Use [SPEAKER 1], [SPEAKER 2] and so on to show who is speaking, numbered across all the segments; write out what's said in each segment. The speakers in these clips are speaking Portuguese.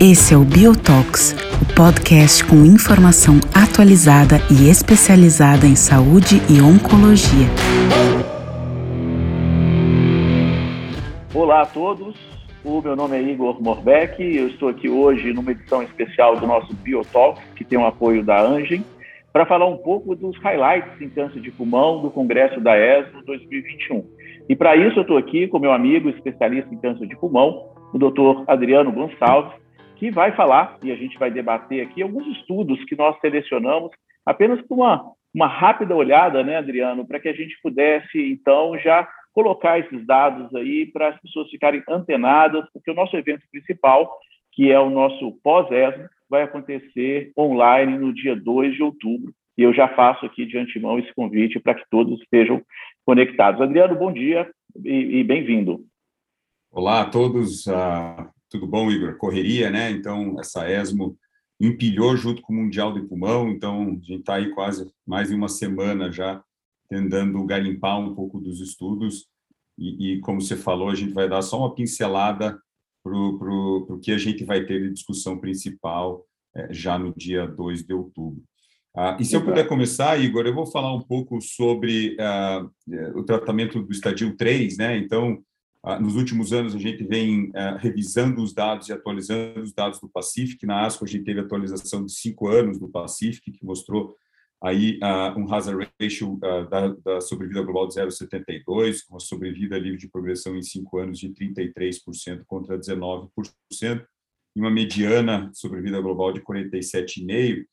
[SPEAKER 1] Esse é o Biotox, o podcast com informação atualizada e especializada em saúde e oncologia.
[SPEAKER 2] Olá a todos, o meu nome é Igor Morbeck. Eu estou aqui hoje numa edição especial do nosso Biotalk, que tem o apoio da Angem, para falar um pouco dos highlights em câncer de pulmão do Congresso da ESMO 2021. E para isso eu estou aqui com meu amigo especialista em câncer de pulmão, o doutor Adriano Gonçalves, que vai falar, e a gente vai debater aqui, alguns estudos que nós selecionamos, apenas com uma, uma rápida olhada, né, Adriano, para que a gente pudesse, então, já colocar esses dados aí para as pessoas ficarem antenadas, porque o nosso evento principal, que é o nosso pós-ESMO, vai acontecer online no dia 2 de outubro, e eu já faço aqui de antemão esse convite para que todos estejam conectados. Adriano, bom dia e, e bem-vindo.
[SPEAKER 3] Olá a todos, uh, tudo bom, Igor? Correria, né? Então, essa ESMO empilhou junto com o Mundial de Pulmão, então a gente está aí quase mais de uma semana já tentando garimpar um pouco dos estudos e, e como você falou, a gente vai dar só uma pincelada para o que a gente vai ter de discussão principal é, já no dia 2 de outubro. Ah, e se eu puder começar, Igor, eu vou falar um pouco sobre ah, o tratamento do estadio 3, né? Então, ah, nos últimos anos, a gente vem ah, revisando os dados e atualizando os dados do Pacific. Na ASCO, a gente teve atualização de cinco anos do Pacific, que mostrou aí uh, um hazard ratio uh, da, da, sobrevida global de 0,72, com a sobrevida livre de progressão em cinco anos de 33% contra 19%, e uma mediana sobrevida global de 47,5%,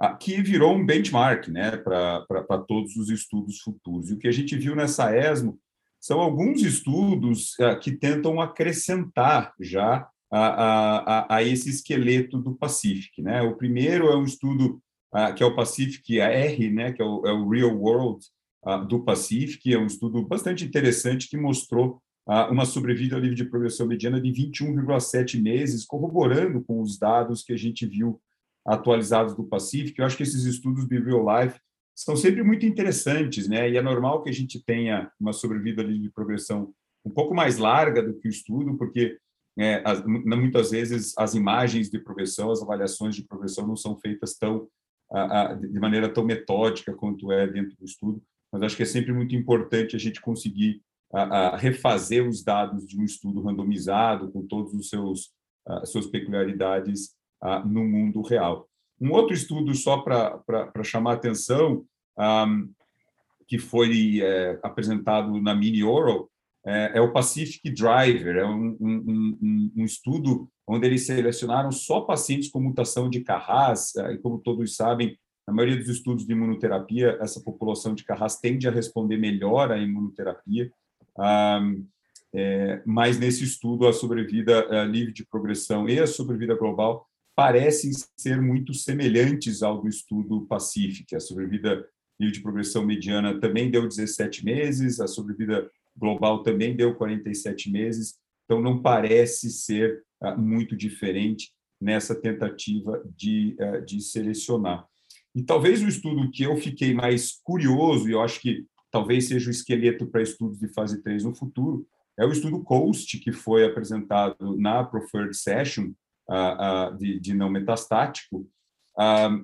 [SPEAKER 3] uh, que virou um benchmark né, para todos os estudos futuros. E o que a gente viu nessa ESMO são alguns estudos uh, que tentam acrescentar já a, a, a, esse esqueleto do Pacific. Né? O primeiro é um estudo que é o Pacific R, né, que é o, é o Real World uh, do Pacific, é um estudo bastante interessante que mostrou uma sobrevida livre de progressão mediana de 21,7 meses, corroborando com os dados que a gente viu atualizados do Pacific. Eu acho que esses estudos de real life são sempre muito interessantes, né? E é normal que a gente tenha uma sobrevida de progressão um pouco mais larga do que o estudo, porque é, as, muitas vezes as imagens de progressão, as avaliações de progressão não são feitas tão a, a, de maneira tão metódica quanto é dentro do estudo. Mas acho que é sempre muito importante a gente conseguir a, refazer os dados de um estudo randomizado com todos os seus as suas peculiaridades no mundo real. Um outro estudo, só para chamar a atenção, que foi é, apresentado na Mini Oral, é, é, o Pacific Driver, é um, um, um, um, estudo onde eles selecionaram só pacientes com mutação de Carras, é, e como todos sabem, na maioria dos estudos de imunoterapia, essa população de Carras tende a responder melhor à imunoterapia, é, mas nesse estudo a sobrevida é, livre de progressão e a sobrevida global parecem ser muito semelhantes ao do estudo Pacific. A sobrevida livre de progressão mediana também deu 17 meses, a sobrevida global também deu 47 meses, então não parece ser uh, muito diferente nessa tentativa de, uh, de selecionar. E talvez o estudo que eu fiquei mais curioso, e eu acho que talvez seja o esqueleto para estudos de fase 3 no futuro, é o estudo COAST, que foi apresentado na Preferred Session, de, de, não metastático.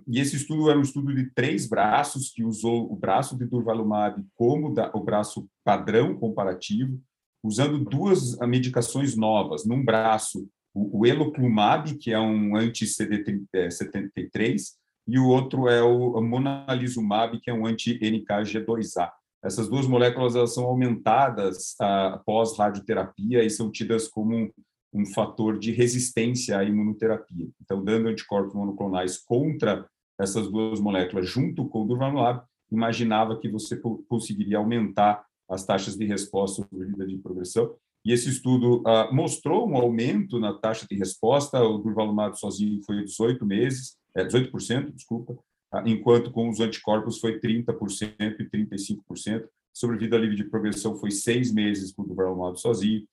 [SPEAKER 3] E esse estudo era um estudo de três braços, que usou o braço de durvalumab como o braço padrão comparativo, usando duas medicações novas. Num braço, o, o eloclumab, que é um anti-CD73, e o outro é o monalizumab, que é um anti-NKG2A. Essas duas moléculas elas são aumentadas após radioterapia e são tidas como um fator de resistência à imunoterapia. Então, dando anticorpos monoclonais contra essas duas moléculas junto com o durvalumab, imaginava que você conseguiria aumentar as taxas de resposta sobrevida de progressão. E esse estudo uh, mostrou um aumento na taxa de resposta, o durvalumab sozinho foi 18 meses, é, 18%, desculpa, uh, enquanto com os anticorpos foi 30% e 35%. Sobrevida livre de progressão foi seis meses com o durvalumab sozinho,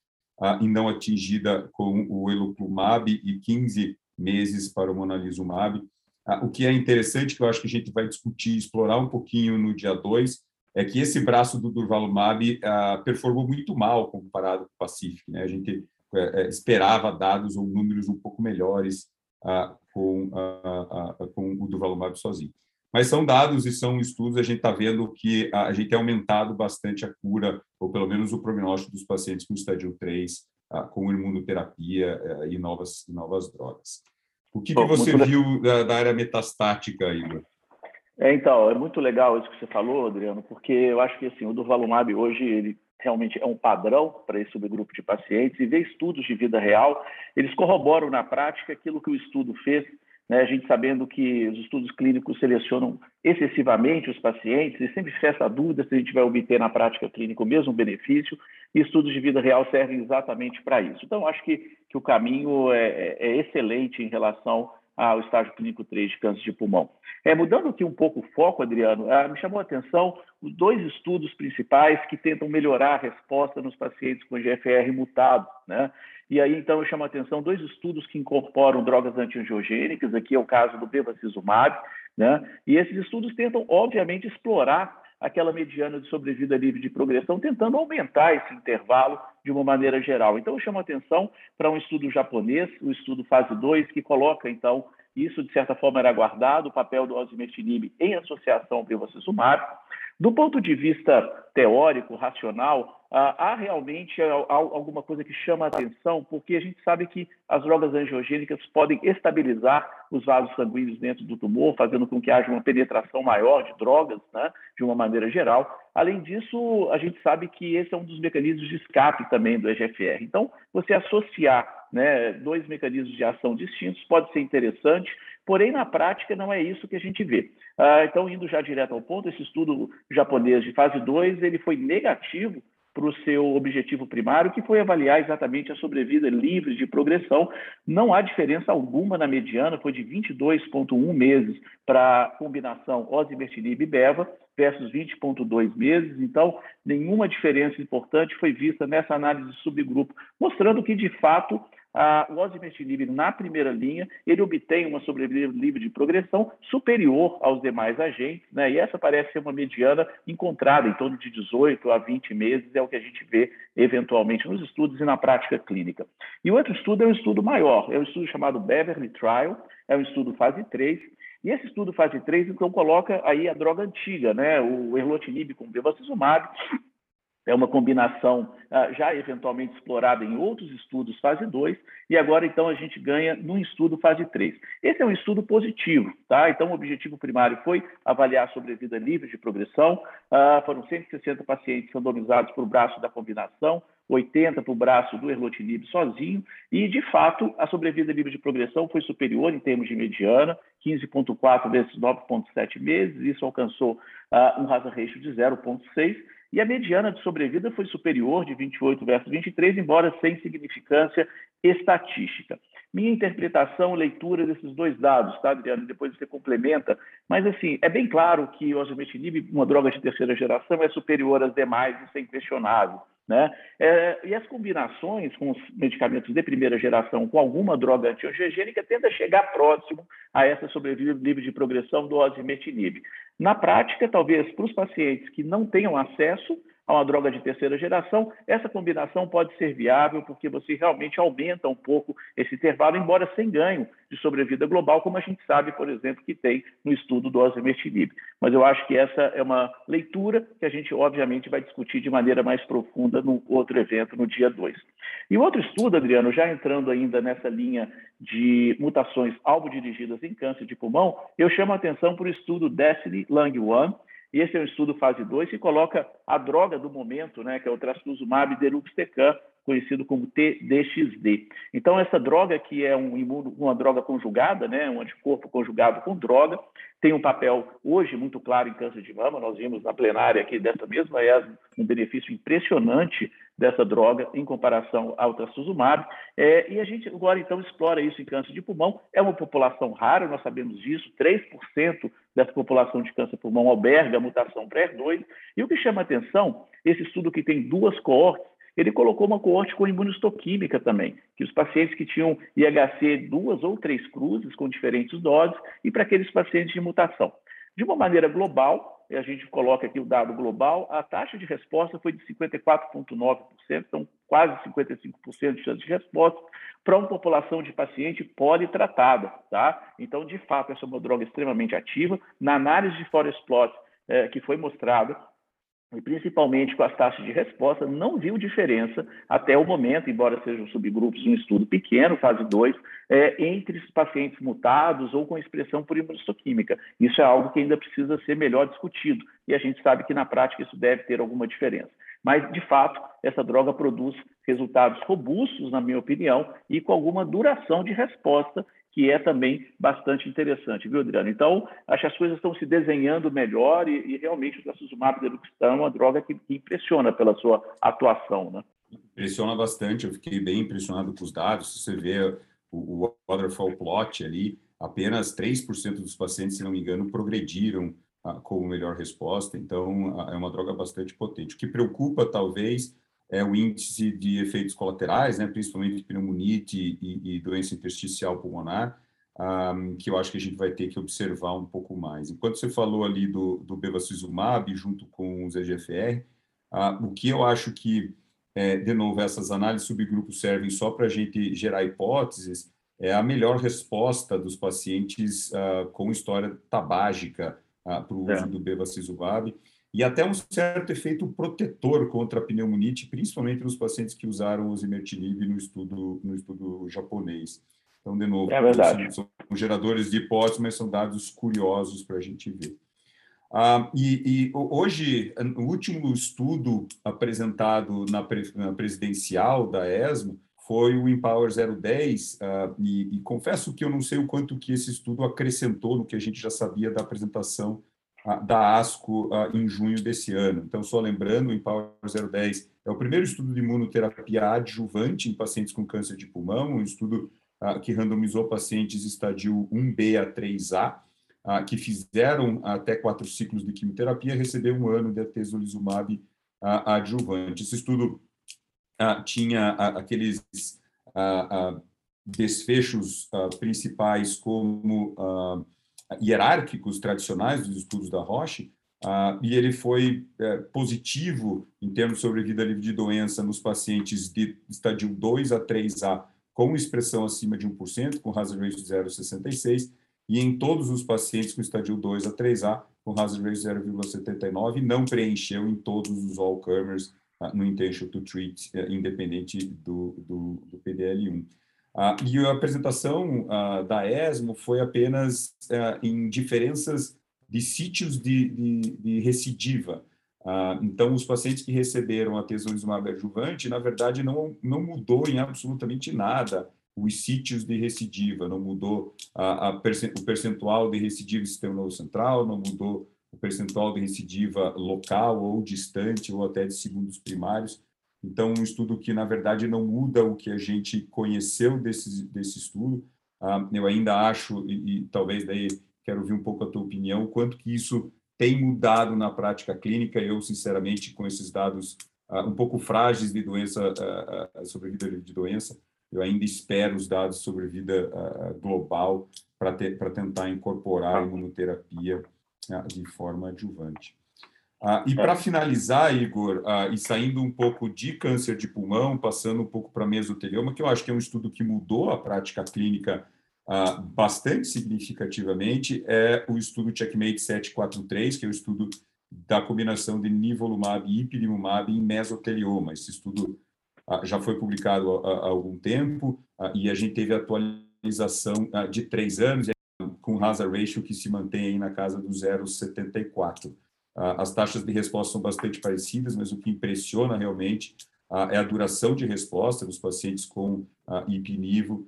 [SPEAKER 3] e não atingida com o eloclumab e 15 meses para o monalizumab. o que é interessante, que eu acho que a gente vai discutir, explorar um pouquinho no dia 2, é que esse braço do Durvalumab uh, performou muito mal comparado com o Pacific. Né? A gente uh, esperava dados ou números um pouco melhores uh, com, com o Durvalumab sozinho. Mas são dados e são estudos, a gente está vendo que a gente tem aumentado bastante a cura, ou pelo menos o prognóstico dos pacientes com estádio 3, com imunoterapia e novas, novas drogas. O que, que você viu da, da área metastática, Igor?
[SPEAKER 2] É, então, é muito legal isso que você falou, Adriano, porque eu acho que assim, o Durvalumab hoje ele realmente é um padrão para esse subgrupo de pacientes e ver estudos de vida real, eles corroboram na prática aquilo que o estudo fez, né? a gente sabendo que os estudos clínicos selecionam excessivamente os pacientes e sempre fica essa dúvida se a gente vai obter na prática clínica o mesmo benefício e estudos de vida real servem exatamente para isso. Então, acho que, que o caminho é, é, é excelente em relação ao estágio clínico 3 de câncer de pulmão. É, mudando aqui um pouco o foco, Adriano, ah, me chamou a atenção os dois estudos principais que tentam melhorar a resposta nos pacientes com GFR mutado. Né? E aí, então, eu chamo a atenção dois estudos que incorporam drogas antiangiogênicas, aqui é o caso do bevacizumab, né? e esses estudos tentam, obviamente, explorar aquela mediana de sobrevida livre de progressão, tentando aumentar esse intervalo de uma maneira geral. Então, eu chamo a atenção para um estudo japonês, o estudo fase 2, que coloca, então, isso, de certa forma, era aguardado, o papel do osimertinib em associação ao bevacizumab. Do ponto de vista teórico, racional, há realmente alguma coisa que chama a atenção, porque a gente sabe que as drogas angiogênicas podem estabilizar os vasos sanguíneos dentro do tumor, fazendo com que haja uma penetração maior de drogas, né, de uma maneira geral. Além disso, a gente sabe que esse é um dos mecanismos de escape também do EGFR. Então, você associar né, dois mecanismos de ação distintos pode ser interessante, porém, na prática, não é isso que a gente vê. Ah, então, indo já direto ao ponto, esse estudo japonês de fase 2 ele foi negativo para o seu objetivo primário, que foi avaliar exatamente a sobrevida livre de progressão. Não há diferença alguma na mediana, foi de 22,1 meses para a combinação osimertinib e beva versus 20,2 meses. Então, nenhuma diferença importante foi vista nessa análise de subgrupo, mostrando que, de fato, o osimertinib na primeira linha, ele obtém uma sobrevida livre de progressão superior aos demais agentes, né? e essa parece ser uma mediana encontrada em torno de 18 a 20 meses, é o que a gente vê eventualmente nos estudos e na prática clínica. E outro estudo é um estudo maior, é um estudo chamado Beverly Trial, é um estudo fase 3, e esse estudo fase 3, então, coloca aí a droga antiga, né? o erlotinib com bevacizumab, é uma combinação uh, já eventualmente explorada em outros estudos fase 2, e agora então a gente ganha num estudo fase 3. Esse é um estudo positivo, tá? Então o objetivo primário foi avaliar a sobrevida livre de progressão, uh, foram 160 pacientes randomizados para o braço da combinação, 80 para o braço do erlotinib sozinho, e de fato a sobrevida livre de progressão foi superior em termos de mediana, 15,4 vezes 9,7 meses, isso alcançou uh, um hazard ratio de 0,6, e a mediana de sobrevida foi superior, de 28 versus 23, embora sem significância estatística. Minha interpretação, leitura desses dois dados, tá, Adriano? Depois você complementa. Mas, assim, é bem claro que o osimertinib, uma droga de terceira geração, é superior às demais, isso é inquestionável. Né? É, e as combinações com os medicamentos de primeira geração com alguma droga antiangiogênica tendem a chegar próximo a essa sobrevida livre de progressão do osimertinib. Na prática, talvez para os pacientes que não tenham acesso a uma droga de terceira geração, essa combinação pode ser viável porque você realmente aumenta um pouco esse intervalo, embora sem ganho de sobrevida global, como a gente sabe, por exemplo, que tem no estudo do osimertinib. Mas eu acho que essa é uma leitura que a gente, obviamente, vai discutir de maneira mais profunda no outro evento, no dia 2. E outro estudo, Adriano, já entrando ainda nessa linha de mutações alvo-dirigidas em câncer de pulmão, eu chamo a atenção para o estudo Destiny Lung 1, e esse é um estudo fase 2 que coloca a droga do momento, né, que é o trastuzumab deruxtecan, conhecido como TDXD. Então, essa droga, que é um imuno, uma droga conjugada, né, um anticorpo conjugado com droga, tem um papel hoje muito claro em câncer de mama. Nós vimos na plenária aqui dessa mesma ESMO um benefício impressionante dessa droga em comparação ao trastuzumab. É, e a gente agora, então, explora isso em câncer de pulmão. É uma população rara, nós sabemos disso, 3% dessa população de câncer de pulmão alberga a mutação PRER2. E o que chama atenção, esse estudo que tem duas coortes, ele colocou uma coorte com imunistoquímica também, que os pacientes que tinham IHC duas ou três cruzes com diferentes doses e para aqueles pacientes de mutação. De uma maneira global, a gente coloca aqui o dado global, a taxa de resposta foi de 54,9%, então quase 55% de chance de resposta, para uma população de paciente politratada, tá? Então, de fato, essa é uma droga extremamente ativa. Na análise de Forest Plot, é, que foi mostrada, e principalmente com as taxas de resposta, não viu diferença até o momento, embora sejam subgrupos um estudo pequeno, fase 2, é, entre os pacientes mutados ou com expressão por imunohistoquímica. Isso é algo que ainda precisa ser melhor discutido, e a gente sabe que na prática isso deve ter alguma diferença. Mas, de fato, essa droga produz resultados robustos, na minha opinião, e com alguma duração de resposta que é também bastante interessante, viu, Adriano? Então, acho que as coisas estão se desenhando melhor e, e realmente o trastuzumab deruxtecan é uma droga que, que, impressiona pela sua atuação, né?
[SPEAKER 3] Impressiona bastante, eu fiquei bem impressionado com os dados, se você vê o, o waterfall plot ali, apenas 3% dos pacientes, se não me engano, progrediram ah, com melhor resposta, então ah, é uma droga bastante potente. O que preocupa, talvez, é o índice de efeitos colaterais, né, principalmente pneumonite e, e doença intersticial pulmonar, um, que eu acho que a gente vai ter que observar um pouco mais. Enquanto você falou ali do, do bevacizumab junto com os EGFR, uh, o que eu acho que, é, de novo, essas análises subgrupos servem só para a gente gerar hipóteses, é a melhor resposta dos pacientes uh, com história tabágica uh, para o uso é. do bevacizumab, e até um certo efeito protetor contra a pneumonite, principalmente nos pacientes que usaram o zimertinib no estudo, no estudo japonês. Então, de novo,
[SPEAKER 2] é verdade.
[SPEAKER 3] são, são geradores de hipóteses, mas são dados curiosos para a gente ver. Ah, e, e, hoje, o último estudo apresentado na, pre, na presidencial da ESMO foi o Empower 010, ah, e, e confesso que eu não sei o quanto que esse estudo acrescentou no que a gente já sabia da apresentação da ASCO em junho desse ano. Então, só lembrando, o Empower 010 é o primeiro estudo de imunoterapia adjuvante em pacientes com câncer de pulmão, um estudo que randomizou pacientes estadio 1B a 3A, que fizeram até quatro ciclos de quimioterapia, receberam um ano de atezolizumab adjuvante. Esse estudo tinha aqueles desfechos principais como hierárquicos tradicionais dos estudos da Roche, uh, e ele foi é, positivo em termos de sobrevida livre de doença nos pacientes de estadio 2 a 3A com expressão acima de 1%, com hazard ratio de 0,66, e em todos os pacientes com estadio 2 a 3A, com hazard ratio de 0,79, não preencheu em todos os all-comers uh, no intention to treat, uh, independente do, do, do PDL1. Ah, e a apresentação ah, da ESMO foi apenas ah, em diferenças de sítios de, de, de recidiva. Ah, então, os pacientes que receberam a tesolizumab adjuvante, na verdade, não, não mudou em absolutamente nada os sítios de recidiva, não mudou a, a o percentual de recidiva sistema central, não mudou o percentual de recidiva local ou distante ou até de segundos primários. Então, um estudo que, na verdade, não muda o que a gente conheceu desse, desse estudo. Ah, eu ainda acho, e, e, talvez daí quero ouvir um pouco a tua opinião, quanto que isso tem mudado na prática clínica. Eu, sinceramente, com esses dados ah, um pouco frágeis de doença, ah, sobrevida de doença, eu ainda espero os dados sobre vida global para tentar incorporar a imunoterapia de forma adjuvante. Ah, e para finalizar, Igor, ah, e saindo um pouco de câncer de pulmão, passando um pouco para mesotelioma, que eu acho que é um estudo que mudou a prática clínica ah, bastante significativamente, é o estudo Checkmate 743, que é o estudo da combinação de nivolumab e ipilimumab em mesotelioma. Esse estudo ah, já foi publicado há, há algum tempo ah, e a gente teve atualização ah, de três anos com hazard ratio que se mantém na casa do 0,74. As taxas de resposta são bastante parecidas, mas o que impressiona realmente é a duração de resposta dos pacientes com ipinivo,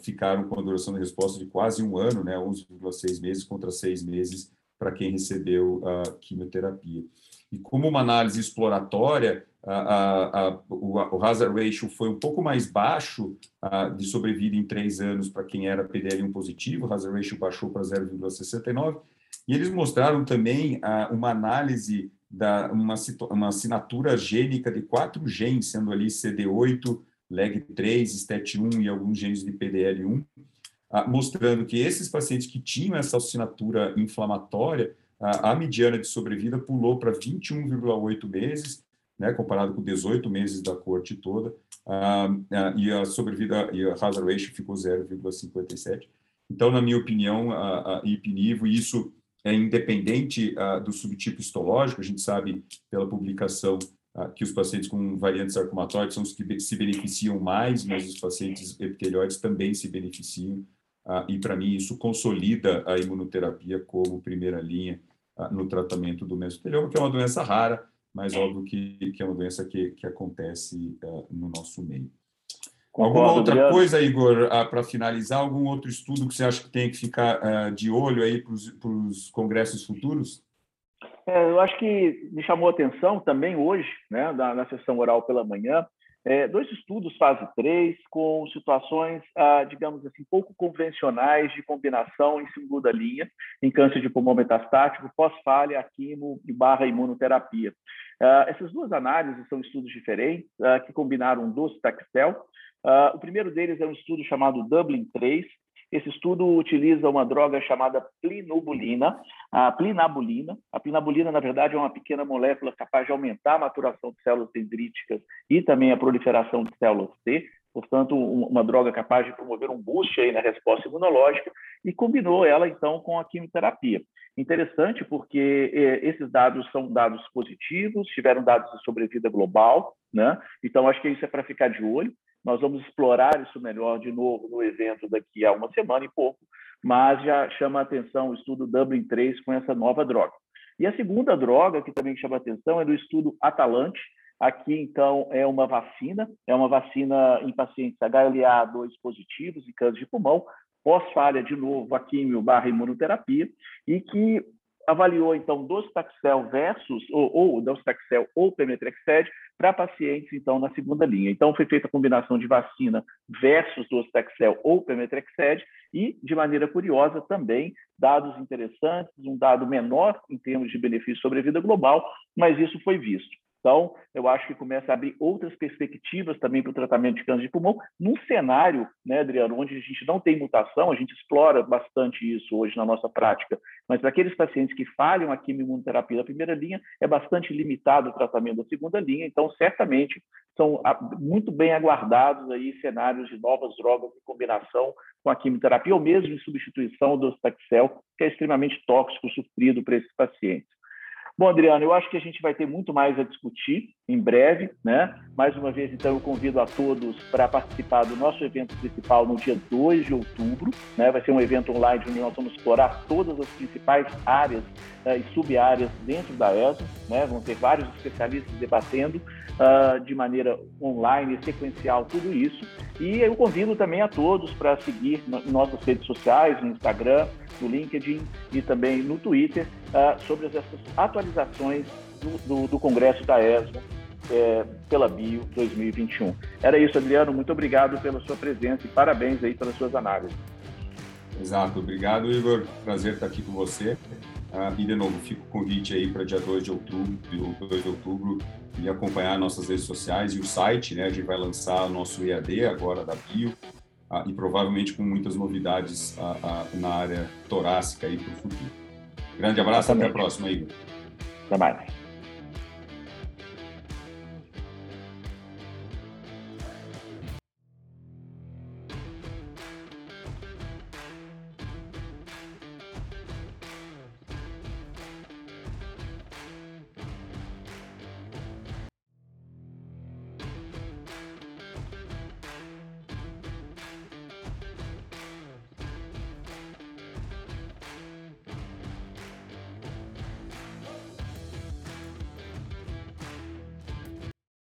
[SPEAKER 3] ficaram com a duração de resposta de quase um ano, né, 11,6 meses contra seis meses para quem recebeu a quimioterapia. E como uma análise exploratória, a, a, o, o, hazard ratio foi um pouco mais baixo a, de sobrevida em três anos para quem era PDL1 positivo, o hazard ratio baixou para 0,69, e eles mostraram também ah, uma análise da uma, uma assinatura gênica de quatro genes, sendo ali CD8, LEG3, STAT1 e alguns genes de PDL1, ah, mostrando que esses pacientes que tinham essa assinatura inflamatória a, a mediana de sobrevida pulou para 21,8 meses, né, comparado com 18 meses da corte toda, uh, uh, e a sobrevida e a hazard ratio ficou 0,57. Então, na minha opinião, a, a IPNIVO, isso é independente uh, do subtipo histológico, a gente sabe pela publicação que os pacientes com variantes sarcomatoides são os que se beneficiam mais, mas os pacientes epitelioides também se beneficiam, e para mim isso consolida a imunoterapia como primeira linha no tratamento do mesotelioma, que é uma doença rara, mas óbvio que, que é uma doença que, que acontece no nosso meio. Concordo, Alguma outra Adriano. coisa, Igor, para finalizar? Algum outro estudo que você acha que tem que ficar de olho aí para os congressos futuros?
[SPEAKER 2] É, eu acho que me chamou a atenção também hoje, né, na, na sessão oral pela manhã, é, dois estudos fase 3 com situações, ah, digamos assim, pouco convencionais de combinação em segunda linha em câncer de pulmão metastático, pós-falha, quimo e barra imunoterapia. Ah, essas duas análises são estudos diferentes ah, que combinaram docetaxel. Ah, o primeiro deles é um estudo chamado Dublin 3, esse estudo utiliza uma droga chamada plinobulina, a plinabulina. A plinabulina, na verdade, é uma pequena molécula capaz de aumentar a maturação de células dendríticas e também a proliferação de células T, portanto, uma droga capaz de promover um boost aí na resposta imunológica, e combinou ela, então, com a quimioterapia. Interessante porque eh, esses dados são dados positivos, tiveram dados de sobrevida global, né? então acho que isso é para ficar de olho. Nós vamos explorar isso melhor de novo no evento daqui a uma semana e pouco, mas já chama a atenção o estudo Dublin 3 com essa nova droga. E a segunda droga que também chama a atenção é do estudo Atalante. Aqui, então, é uma vacina, é uma vacina em pacientes HLA2 positivos e câncer de pulmão, pós-falha, de novo, a químio barra imunoterapia, e que avaliou, então, docetaxel versus, ou, ou docetaxel ou pemetrexed, para pacientes, então, na segunda linha. Então, foi feita a combinação de vacina versus docetaxel ou pemetrexed e, de maneira curiosa, também dados interessantes, um dado menor em termos de benefício sobre a vida global, mas isso foi visto. Então, eu acho que começa a abrir outras perspectivas também para o tratamento de câncer de pulmão, num cenário, né, Adriano, onde a gente não tem mutação, a gente explora bastante isso hoje na nossa prática, mas para aqueles pacientes que falham a quimioimunoterapia da primeira linha, é bastante limitado o tratamento da segunda linha, então, certamente, são muito bem aguardados aí cenários de novas drogas em combinação com a quimioterapia, ou mesmo em substituição do Staxel, que é extremamente tóxico, sofrido para esses pacientes. Bom, Adriano, eu acho que a gente vai ter muito mais a discutir em breve, né? Mais uma vez, então, eu convido a todos para participar do nosso evento principal no dia 2 de outubro, né? Vai ser um evento online onde nós vamos explorar todas as principais áreas uh, e sub-áreas dentro da ESO, né? Vão ter vários especialistas debatendo uh, de maneira online, sequencial, tudo isso. E eu convido também a todos para seguir nossas redes sociais, no Instagram, no LinkedIn e também no Twitter, uh, sobre essas atualizações do, do, do Congresso da ESMA é, pela Bio 2021. Era isso, Adriano. Muito obrigado pela sua presença e parabéns aí pelas suas análises.
[SPEAKER 3] Exato. Obrigado, Igor. Prazer estar aqui com você. Uh, e, de novo, fica o convite aí para dia 2 de outubro, 2 de outubro e acompanhar nossas redes sociais e o site, né? A gente vai lançar o nosso EAD agora da Bio uh, e provavelmente com muitas novidades na área torácica aí para o futuro. Grande abraço, Exatamente. até a próxima, Igor.
[SPEAKER 2] Até mais.